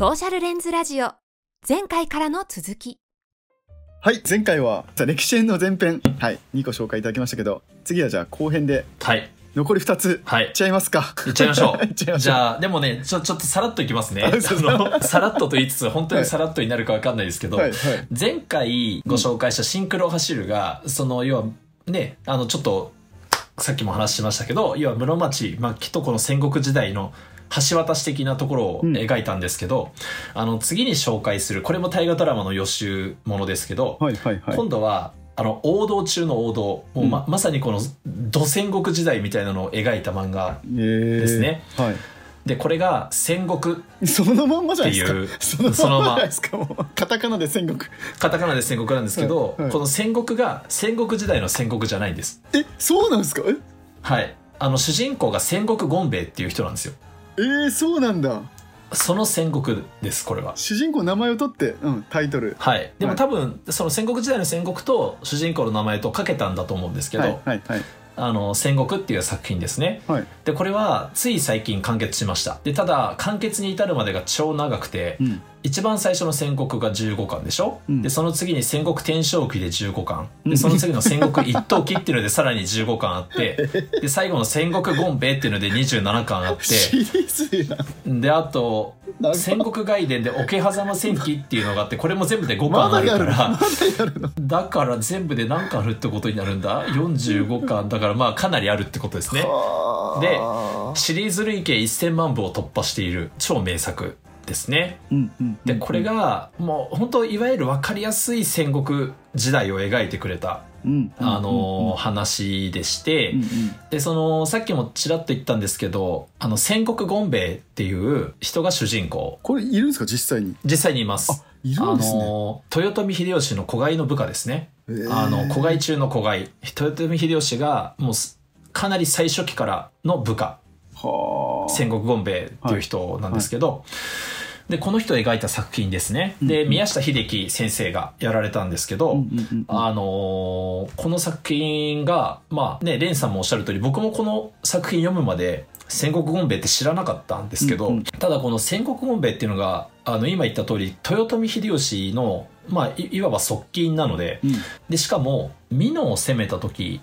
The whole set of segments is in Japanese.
ソーシャルレンズラジオ。前回からの続き。はい前回はじゃあ歴史編の前編。はい2個紹介いただきましたけど次はじゃあ後編ではい。残り2つはい。いっちゃいますか。いっちゃいましょ いっちゃいまう。しょう。じゃあ、でもね、ちょ、ちょっとさらっといきますね。さらっとと言いつつ、本当にさらっとになるかわかんないですけど、はいはい。前回ご紹介したシンクロ走るが、その、要は、ね、あの、ちょっと、さっきも話しましたけど、要は室町末期とこの戦国時代の橋渡し的なところを描いたんですけど、あの、次に紹介する、これも大河ドラマの予習ものですけど、はいはいはい。今度はあの王道中の王道もうま,、まさにこの土戦国時代みたいなのを描いた漫画えーですね。はい。でこれが戦国そのまんまじゃないですか。そのまんまですか。もうカタカナで戦国。カタカナで戦国なんですけど、はいはい。この戦国が戦国時代の戦国じゃないんです。えそうなんですか？え？はい。あの主人公が戦国権兵衛っていう人なんですよえー、そうなんだ。その戦国ですこれは。主人公の名前を取って、うん、タイトル。はい。でもはい。多分その戦国時代の戦国と主人公の名前とかけたんだと思うんですけど、はいはいはい。あの戦国っていう作品ですね。はい。でこれはつい最近完結しました。でただ完結に至るまでが超長くて、うん一番最初の戦国が15巻でしょ、うん。でその次に戦国天正期で15巻。うん。でその次の戦国一等期っていうのでさらに15巻あって で最後の戦国権兵衛っていうので27巻あっシてリーズやんであと戦国外伝で桶狭間戦記っていうのがあってこれも全部で5ま巻あるかだやるまだらやるの？だから全部で何巻あるってことになるんだ。45巻だからまあかなりあるってことですね。ではあ。シリーズ累計1000万部を突破している超名作ですね。でこれがもう本当いわゆる分かりやすい戦国時代を描いてくれた、うんあの話でして、うんうん。でそのさっきもちらっと言ったんですけどあの戦国権兵衛っていう人が主人公。これいるんですか？実際に。実際にいます。あいるんですね。あの豊臣秀吉の子飼いの部下ですね。へー。あの子飼い中の子飼い。豊臣秀吉がもうすかなり最初期からの部下。はあ。戦国権兵衛っていう人なんですけど、でこの人を描いた作品ですね、で宮下秀樹先生がやられたんですけど、あのーこの作品がまあね蓮さんもおっしゃる通り僕もこの作品読むまで戦国権兵衛って知らなかったんですけど、うんうん。ただこの戦国権兵衛っていうのがあの今言った通り豊臣秀吉のまあいいわば側近なのでうん。でしかも美濃を攻めた時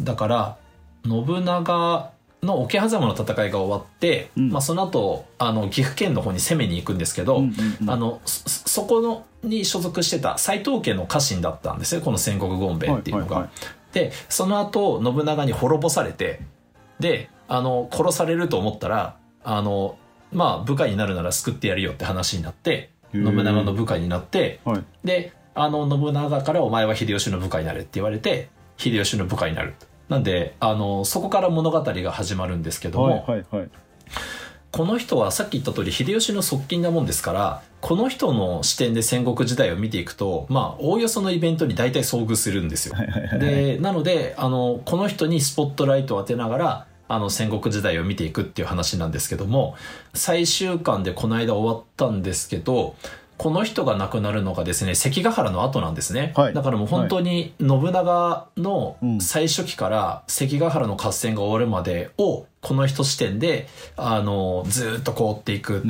だから信長の桶狭間の戦いが終わって、うん。まあ、その後あの岐阜県の方に攻めに行くんですけど、うんうんうん。あのそそこのに所属してた斎藤家の家臣だったんですよこの戦国権兵衛っていうのが。はいはいはい。でその後信長に滅ぼされてであの殺されると思ったらあのまあ部下になるなら救ってやるよって話になって信長の部下になってはい。であの信長から「お前は秀吉の部下になれ」って言われて秀吉の部下になるなんであのそこから物語が始まるんですけども、はいはいはいこの人はさっき言った通り秀吉の側近なもんですからこの人の視点で戦国時代を見ていくとまあおおよそのイベントに大体遭遇するんですよ。はいはいはいでなのであのこの人にスポットライトを当てながらあの戦国時代を見ていくっていう話なんですけども最終巻でこの間終わったんですけどこの人が亡くなるのがですね関ヶ原の後なんですね、はい。だからもう本当に信長のうん。最初期から関ヶ原の合戦が終わるまでをこの人視点であのずーっとこう追っていく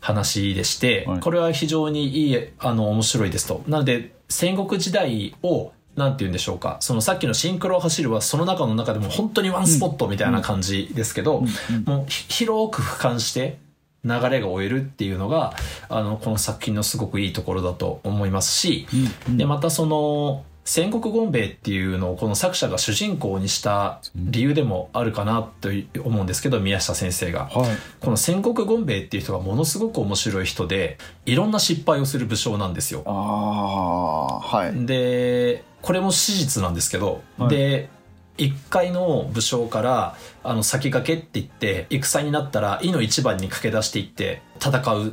話でして、はい。これは非常にいいあの面白いですと。なので戦国時代をなんて言うんでしょうか。そのさっきのシンクロを走るはその中の中でも本当にワンスポットみたいな感じですけど、もうひ広く俯瞰して流れが終えるっていうのがあのこの作品のすごくいいところだと思いますし、うんうんでまたその戦国権兵衛っていうのをこの作者が主人公にした理由でもあるかなと思うんですけど宮下先生が。はいこの戦国権兵衛っていう人がものすごく面白い人でいろんな失敗をする武将なんですよ。ああはいでこれも史実なんですけど、はいで一階の武将からあの先駆けって言って戦になったら井の一番に駆け出していって戦う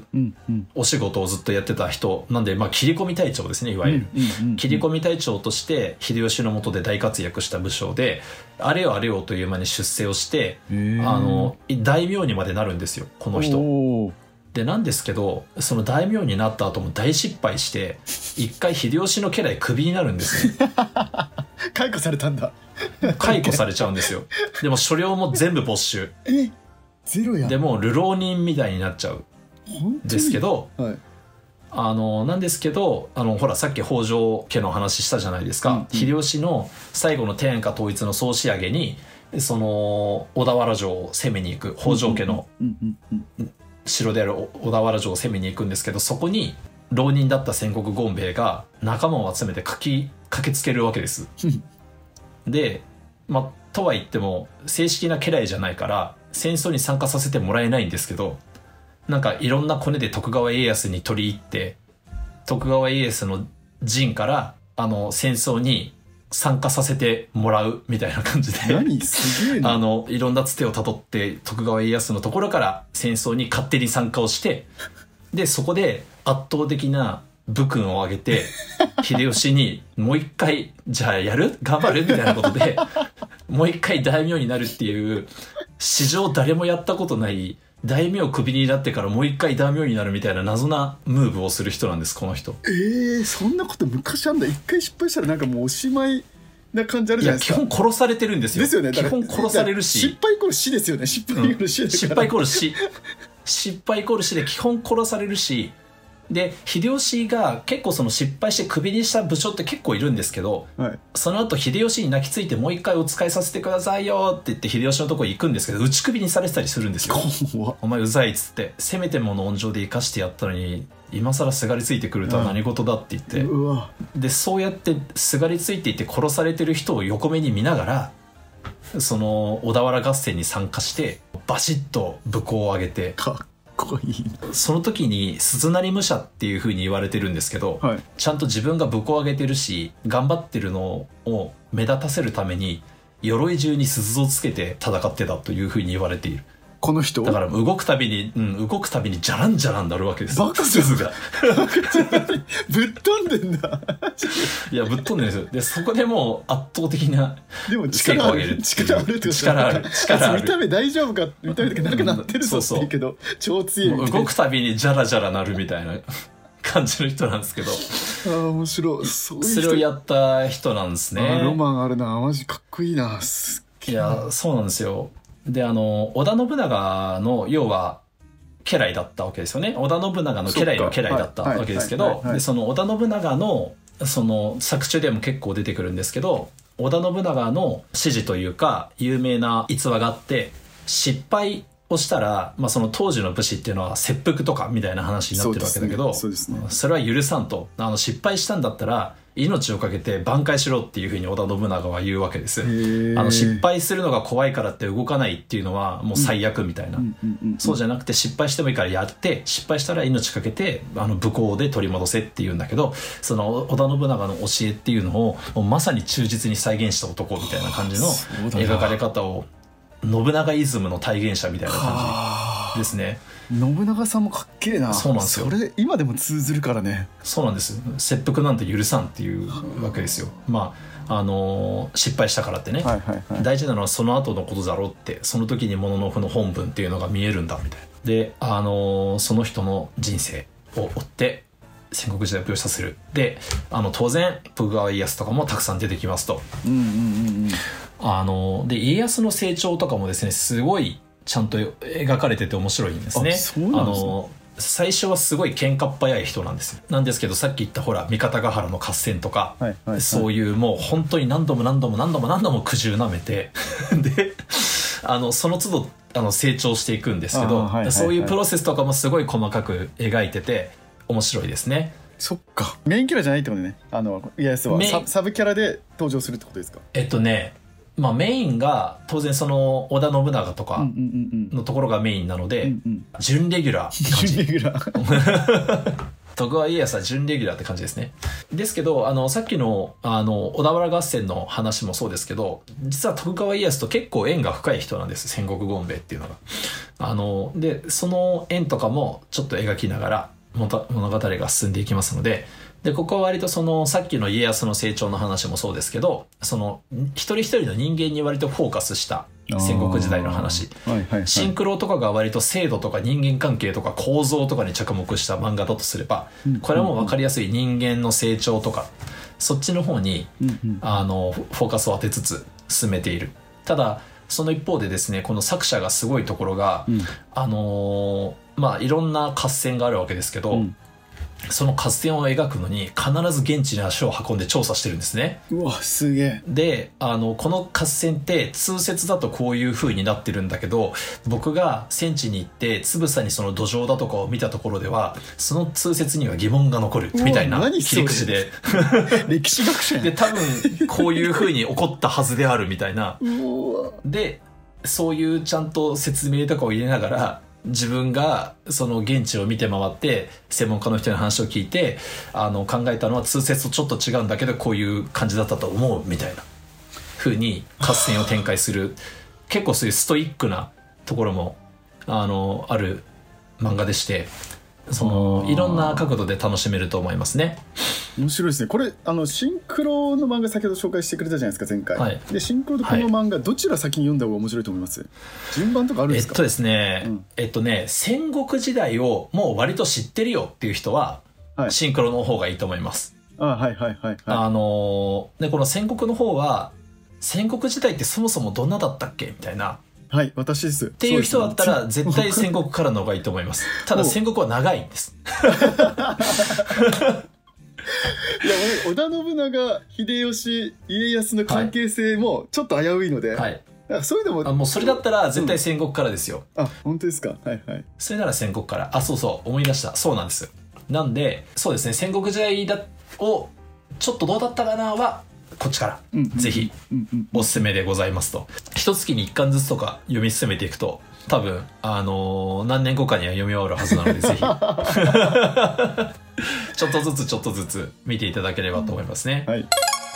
お仕事をずっとやってた人なんで、まあ、切り込み隊長ですねいわゆる。切り込み隊長として秀吉の下で大活躍した武将であれよあれよという間に出世をしてあの大名にまでなるんですよこの人。でなんですけどその大名になった後も大失敗して一回秀吉の家来クビになるんですよ 解雇されたんだ解雇されちゃうんですよ。でも所領も全部没収。えゼロやでもう流浪人みたいになっちゃう本当に？ですけどはい。あのなんですけどあのほらさっき北条家の話したじゃないですか、うんうん。秀吉の最後の天下統一の総仕上げにその小田原城を攻めに行く北条家のうんうんうん城である小田原城を攻めに行くんですけどそこに浪人だった戦国権兵衛が仲間を集めてかき駆けつけるわけです。で、まあ、とは言っても正式な家来じゃないから戦争に参加させてもらえないんですけどなんかいろんなコネで徳川家康に取り入って徳川家康の陣からあの戦争に参加させてもらうみたいな感じで。何？すげえな あの、いろんなつてをたどって、徳川家康のところから戦争に勝手に参加をして、で、そこで圧倒的な武勲を挙げて、秀吉にもう一回、じゃあやる？頑張る？みたいなことで、もう一回大名になるっていう、史上誰もやったことない、大名クビになってからもう一回大名になるみたいな謎なムーブをする人なんです、この人。えー、そんなこと昔あんだ。一回失敗したらなんかもうおしまいな感じあるいや、基じゃないですか。本殺されてるんですよ。ですよね。基本殺されるし。失敗イコール死ですよね。失敗イコール死だから、失敗イコール死。失敗イコール死で基本殺されるしで秀吉が結構その失敗してクビにした武将って結構いるんですけどはい。その後秀吉に泣きついてもう一回お使いさせてくださいよって言って秀吉のとこ行くんですけど打ち首にされてたりするんですよ。お前うざいっつってせめてもの温情で生かしてやったのに今更すがりついてくるとは何事だって言って、うわ。でそうやってすがりついていって殺されてる人を横目に見ながらその小田原合戦に参加してバシッと武功を挙げてかっこいい。その時に鈴なり武者っていう風に言われてるんですけど、はい。ちゃんと自分が武功を挙げてるし頑張ってるのを目立たせるために鎧中に鈴をつけて戦ってたという風に言われているこの人だから動くたびに、うん、動くたびにじゃらんじゃらんなるわけですバカじゃん鈴が。ぶっ飛んでんだ。いやぶっ飛んでるんですよ。でそこでもう圧倒的なでも力ある。力あるってこと力ある。力ある。見た目大丈夫か？見た目だけなんかなってるぞ。って言うけど超強い。みたいなもう動くたびにジャラジャラなるみたいな 感じの人なんですけど。あー面白い。それをやった人なんですあーロねマンあるな。マジかっこいいな。すっいげえ。なやそうなんですよであの織田信長の要は家来だったわけですよね。織田信長の家来の家来だったわけですけどでその織田信長のその作中でも結構出てくるんですけど織田信長の指示というか有名な逸話があって失敗をしたら、まあ、その当時の武士っていうのは切腹とかみたいな話になってるわけだけどそね。それは許さんと。あの失敗したんだったら命をかけて挽回しろっていうふうに織田信長は言うわけです。ー。あの失敗するのが怖いからって動かないっていうのはもう最悪みたいな、そうじゃなくて失敗してもいいからやって失敗したら命かけてあの武功で取り戻せっていうんだけどその織田信長の教えっていうのをまさに忠実に再現した男みたいな感じの描かれ方を信長イズムの体現者みたいな感あじですね。ー信長さんもかっけえな。そうなんですよ。それ今でも通ずるからね。そうなんです。切腹なんて許さんっていうわけですよ。まああのー失敗したからってね、はいはいはい。大事なのはその後のことだろうって。その時にもののふの本文っていうのが見えるんだみたいな。であのーその人の人生を追って戦国時代を描写する。であの当然徳川家康とかもたくさん出てきますと。うんうんうんうんあのーで家康の成長とかもですねすごいちゃんと描かれてて面白いんですね。あのー最初はすごい喧嘩っ早い人なんですよ。なんですけどさっき言ったほら三方ヶ原の合戦とか、はいはいはい。そういうもう本当に何度も何度も何度も何度も苦渋なめて であのその都度あの成長していくんですけど、はいはいはい。そういうプロセスとかもすごい細かく描いてて面白いですね。そっか。メインキャラじゃないってことね。あのイエスはサブキャラで登場するってことですか？えっとねまあメインが当然その織田信長とかのところがメインなので、準レギュラー準レギュラー 徳川家康は準レギュラーって感じですね。ですけど、あの、さっきの、あの、小田原合戦の話もそうですけど、実は徳川家康と結構縁が深い人なんです、戦国権兵衛っていうのが。あの、で、その縁とかもちょっと描きながら、物語が進んでいきますので、で、ここは割とその、さっきの家康の成長の話もそうですけど、その、一人一人の人間に割とフォーカスした戦国時代の話。はいはいはい。シンクロとかが割と制度とか人間関係とか構造とかに着目した漫画だとすればうん。これはもう分かりやすい人間の成長とかそっちの方にあのフォーカスを当てつつ進めている。ただその一方でですねこの作者がすごいところが、うん。あのーまあいろんな合戦があるわけですけど、うんその合戦を描くのに必ず現地に足を運んで調査してるんですね。うわすげえ。であのこの合戦って通説だとこういう風になってるんだけど僕が戦地に行ってつぶさにその土壌だとかを見たところではその通説には疑問が残るみたいうな切り口で。歴史学者で多分こういう風に起こったはずであるみたいな。でそういうちゃんと説明とかを入れながら自分がその現地を見て回って専門家の人に話を聞いてあの考えたのは通説とちょっと違うんだけどこういう感じだったと思うみたいな風に合戦を展開する結構そういうストイックなところもあのある漫画でしてそのいろんな角度で楽しめると思いますね。面白いですね。これあのシンクロの漫画先ほど紹介してくれたじゃないですか前回、はい。でシンクロとこの漫画、どちら先に読んだ方が面白いと思います？順番とかあるんですか、えっとですね、うん。えっとね、戦国時代をもう割と知ってるよっていう人は、はい。シンクロの方がいいと思います。あはいはいはいはあのーで、この戦国の方は、戦国時代ってそもそもどんなだったっけみたいな。いはい私です。っっていう人だったら、絶対戦国からの方がいいと思います。ただお戦国は長いんです。織田信長秀吉家康の関係性もちょっと危ういので、はい。あそういうのもあもうそれだったら絶対戦国からですよ。あ本当ですか？はいはいそれなら戦国から。あ、そうそう、思い出した。そうなんです。なんで、そうですね、戦国時代だを、ちょっとどうだったかなは、こっちから、うんぜひうんうんおすすめでございますと。一月に一巻ずつとか読み進めていくと、多分、あのー何年後かには読み終わるはずなので、ぜひ。ちょっとずつちょっとずつ見ていただければと思いますね。はい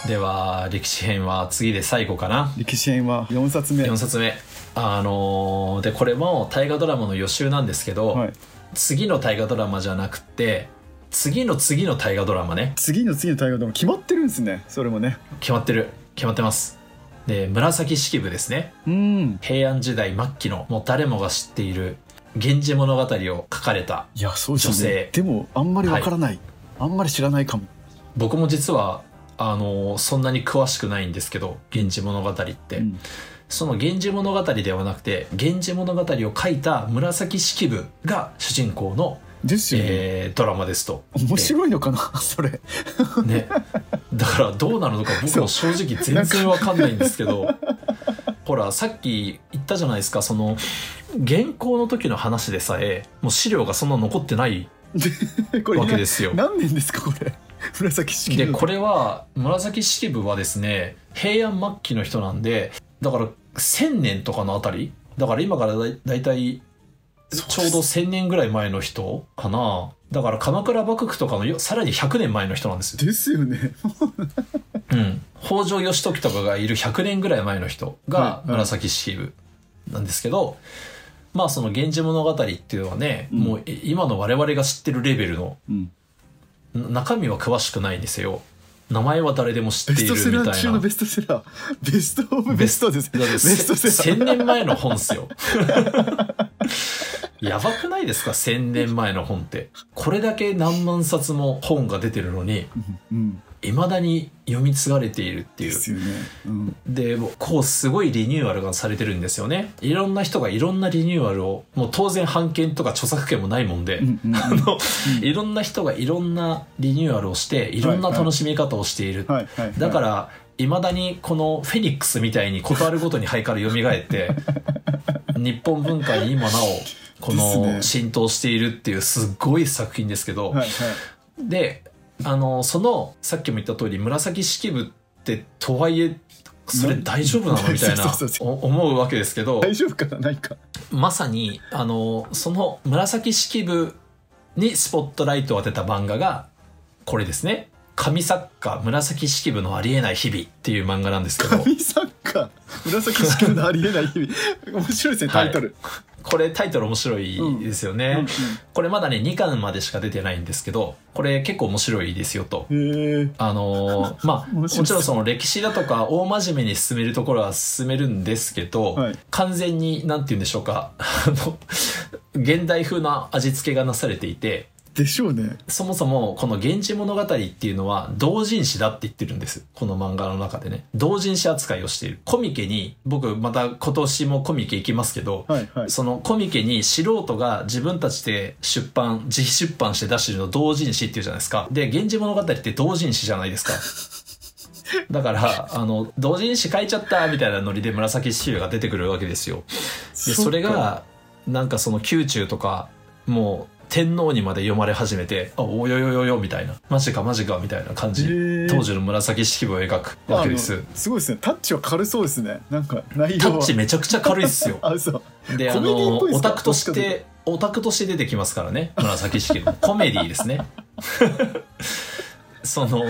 では、歴史編は次で最後かな。歴史編は4冊目4冊目。あのーで、これも大河ドラマの予習なんですけど、はい、次の大河ドラマじゃなくて、次の次の大河ドラマね。次の次の大河ドラマ決まってるんですねそれもね決まってる。決まってます。で、紫式部ですね。うん。平安時代末期のもう誰もが知っている「源氏物語」を書かれたいやそうですよ女ね性。でもあんまりわからない、あんまり知らないかも。僕も実はあのそんなに詳しくないんですけど「源氏物語」って、うん。その「源氏物語」ではなくて「源氏物語」を書いた紫式部が主人公の、ですよね、えードラマですと。面白いのかなそれ。ね、だからどうなるのか僕も正直全然わかんないんですけど。ほらさっき言ったじゃないですかその原稿の時の話でさえもう資料がそんな残ってない わけですよ。何年ですかこれ？紫式部。でこれは紫式部はですね平安末期の人なんでだから1000年とかのあたりだから今からだいたいちょうど1000年ぐらい前の人かな。だから鎌倉幕府とかのよさらに100年前の人なんですよ。ですよね。うん、北条義時とかがいる100年ぐらい前の人がはいはい。紫式部なんですけど、まあその「源氏物語」っていうのはね、うん。もうい今の我々が知ってるレベルのうん。な中身は詳しくないんですよ名前は誰でも知っていベストセるみたいな。ラー中のベストセラー。ベストオブベストです。ベストセラー。1000年前の本っすよ。やばくないですか？1000年前の本って。これだけ何万冊も本が出てるのに。うんいまだに読み継がれているっていう。ですよね、うん、でこうすごいリニューアルがされてるんですよね。いろんな人がいろんなリニューアルをもう当然版権とか著作権もないもんで、うんうん あのいろんな人がいろんなリニューアルをしていろんな楽しみ方をしている、はいはいだからいまだにこのフェニックスみたいに事あるごとに灰から蘇って 日本文化に今なおこの浸透しているっていうすごい作品ですけど、はいはい。であのそのさっきも言った通り紫式部ってとはいえそれ大丈夫なの？みたいな 思うわけですけど大丈夫かな？ないか。まさにあのその紫式部にスポットライトを当てた漫画がこれですね。神作家紫式部のありえない日々っていう漫画なんですけど。神作家紫式部のありえない日々。面白いですねタイトル、これタイトル面白いですよね、うん。これまだね2巻までしか出てないんですけどこれ結構面白いですよと。あのー まあもちろんその歴史だとか大真面目に進めるところは進めるんですけど、はい。完全になんて言うんでしょうか。あの現代風な味付けがなされていてでしょうねそもそもこの「源氏物語」っていうのは同人誌だって言ってるんです。この漫画の中でね。同人誌扱いをしている。コミケに、僕また今年もコミケ行きますけど、はいはいそのコミケに素人が自分たちで出版、自費出版して出してるの同人誌っていうじゃないですか。で、源氏物語って同人誌じゃないですか。だから、あの、同人誌書いちゃったみたいなノリで紫式部が出てくるわけですよ。で、それが、なんかその宮中とか、もう天皇にまで読まれ始めて、あ、およよよよみたいな、マジかマジかみたいな感じ当時の紫式部を描くわけです。すごいですねタッチは軽そうですねなんか内容はタッチめちゃくちゃ軽いっすよ。あそうで、あの、オタクとして、オタクとして出てきますからね、紫式部。コメディですね。その、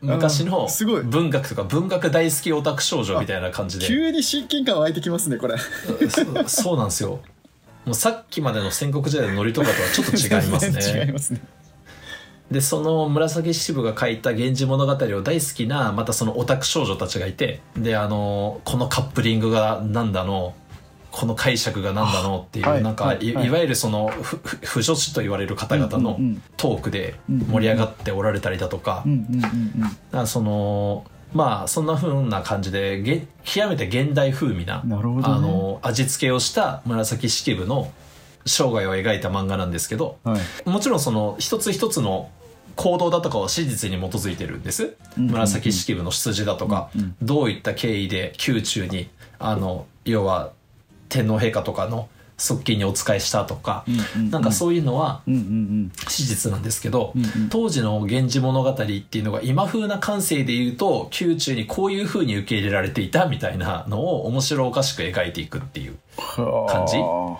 昔の文学とか文学大好きオタク少女みたいな感じで。急に親近感湧いてきますねこれ そそうなんですよ。もうさっきまでの戦国時代のノリとかとはちょっと違います 全然違いね。ますね。で、その紫式部が書いた源氏物語を大好きな、またそのオタク少女たちがいて、で、あの、このカップリングがなんだの、この解釈がなんだのっていう、はい。なんか、はい。はい。わゆるその、不女子と言われる方々のトークで盛り上がっておられたりだとか。う、その、まあ、そんな風な感じで、げ極めて現代風味な、ね。あの、味付けをした紫式部の生涯を描いた漫画なんですけど、はい。もちろんその一つ一つの行動だとかは史実に基づいてるんです。うん紫式部の出自だとか、うん。どういった経緯で宮中に、あの、要は天皇陛下とかの側近にお仕えしたとか、うんうんなんかそういうのは史実なんですけど、うんうん。当時の源氏物語っていうのが今風な感性で言うと、宮中にこういう風に受け入れられていたみたいなのを面白おかしく描いていくっていう。感じ。は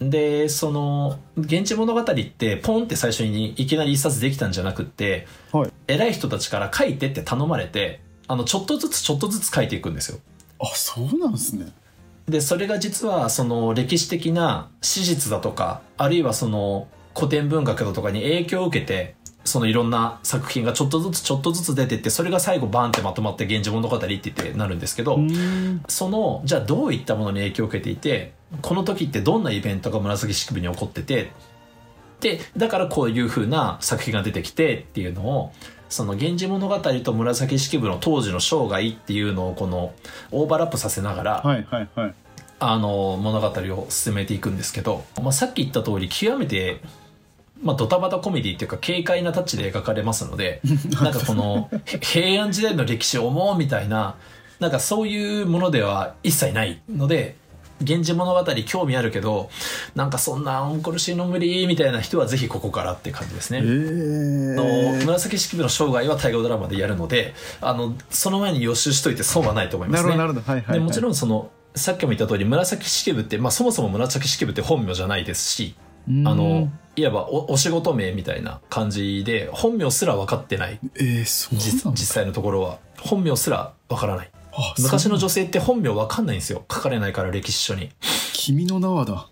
で、その、源氏物語ってポンって最初にいきなり一冊できたんじゃなくって、あはい。偉い人たちから書いてって頼まれて、あの、ちょっとずつちょっとずつ書いていくんですよ。あそうなんですねで、それが実はその歴史的な史実だとか、あるいはその古典文学だとかに影響を受けて、そのいろんな作品がちょっとずつちょっとずつ出てって、それが最後バンってまとまって源氏物語って言ってなるんですけど、うん。その、じゃあどういったものに影響を受けていて、この時ってどんなイベントが紫式部に起こってて、で、だからこういう風な作品が出てきてっていうのを、その源氏物語と紫式部の当時の生涯っていうのをこのオーバーラップさせながら、はいはいはい。あの物語を進めていくんですけど、まあ、さっき言った通り極めて、まあ、ドタバタコメディっていうか軽快なタッチで描かれますので なんかこのへ平安時代の歴史を思うみたいななんかそういうものでは一切ないので「源氏物語」興味あるけどなんかそんなオンコルシーの無理みたいな人はぜひここからって感じですね。えあのー、紫式部の生涯は大河ドラマでやるのであのその前に予習しといて損はないと思いますね。なるほどなるほど。はいはい、もちろんそのさっきも言った通り紫式部って、まあ、そもそも紫式部って本名じゃないですしうん。あのいわばおお仕事名みたいな感じで本名すら分かってない。えー、そうな実際のところは。本名すら分からないあ昔の女性って本名分かんないんですよ。書かれないから歴史書に。君の名はだ。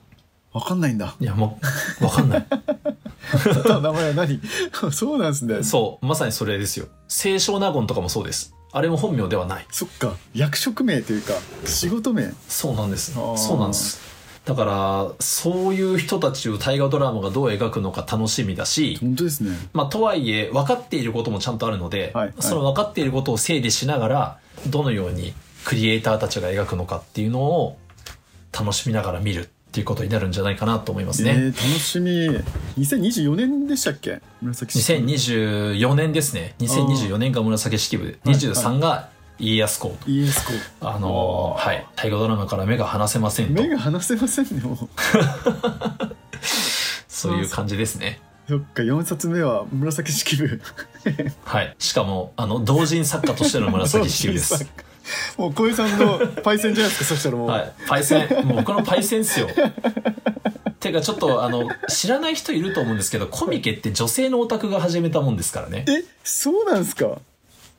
わかんないんだ。いやもう分かんない。名前は何？そうなんですね。そうまさにそれですよ。清少納言とかもそうです。あれも本名ではない。そっか。役職名というか仕事名。そうなんです。あー。そうなんです。だからそういう人たちを大河ドラマがどう描くのか楽しみだし本当ですね。まあ、とはいえ分かっていることもちゃんとあるので、はいはい。その分かっていることを整理しながらどのようにクリエイターたちが描くのかっていうのを楽しみながら見るっていうことになるんじゃないかなと思いますね。えー、楽しみ2024年でしたっけ？紫式部2024年ですね。2024年が紫式部、23が家康公と。イエスコあのーはい。大河ドラマから目が離せませんと目。が離せませんねもう そういう感じですね。そっか4冊目は紫式部はい。しかも、あの、同人作家としての紫式部です。もう小江さんのパイセンじゃないですかそしたらもう、はい、パイセン、もう僕のパイセンっすよ。てかちょっとあの、知らない人いると思うんですけど、コミケって女性のオタクが始めたもんですからね。えそうなんですか？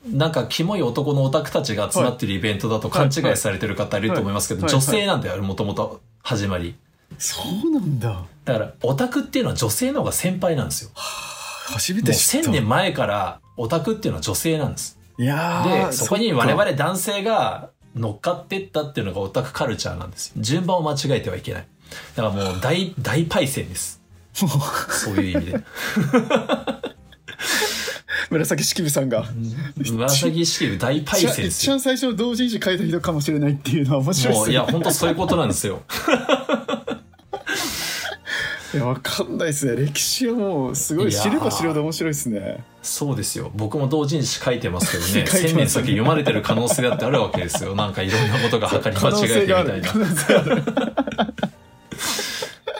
なんか、キモい男のオタクたちが集まってるイベントだと勘違いされてる方いると思いますけど、女性なんだよ、もともと始まり。そうなんだだから、オタクっていうのは女性の方が先輩なんですよ。初めて知った1000年前からオタクっていうのは女性なんです。いやーで、そこに我々男性が乗っかってったっていうのがオタクカルチャーなんですよ。順番を間違えてはいけない。だからもう大、大パイセンです。そういう意味で。紫式部さんが紫式部大パイセン一ですよ。番最初同人誌書いた人かもしれないっていうのは面白いですねもういや本当そういうことなんですよ。いやわかんないですね歴史はもうすごいいやー知れば知るほど面白いですねそうですよ。僕も同人誌書いてますけどね、書いてますね千年先読まれてる可能性だってあるわけですよ。なんかいろんなことが計り間違えてみたいな可。能性がある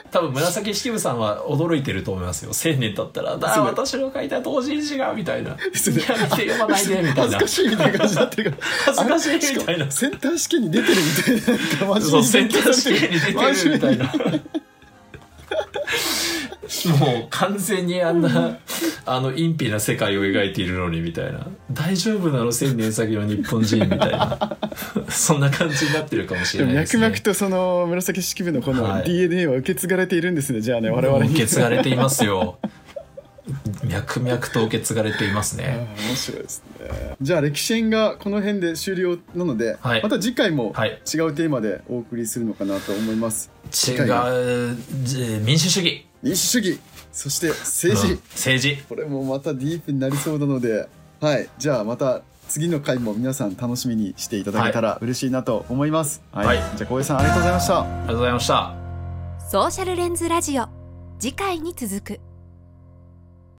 多分紫式部さんは驚いてると思いますよ。千年経ったら、だそう私の書いた同人誌がみたいな。いや、見すねて読まないでみたいな恥ずか。しいみたいな感じになってるから恥ずかしいみたいなあれ？しかもセンター試験に出てるみたいななんか真そう、センター試験に出てるみたいな。もう完全にあんな、あの、陰秘な世界を描いているのにみたいな。大丈夫なの千年先の日本人みたいな。そんな感じになってるかもしれないです、ね。脈々とその紫式部のこのはい DNA は受け継がれているんですねじゃあね我々に受け継がれていますよ。脈々と受け継がれていますね。面白いですねじゃあ歴史編がこの辺で終了なので、はいまた次回もはい違うテーマでお送りするのかなと思います、違う、じ民主主義。民主主義そして政治、うん政治。これもまたディープになりそうなのではい。じゃあまた次の回も皆さん楽しみにしていただけたら嬉しいなと思います。はい、はい。じゃあ小江さんありがとうございました。ありがとうございました。ソーシャルレンズラジオ。次回に続く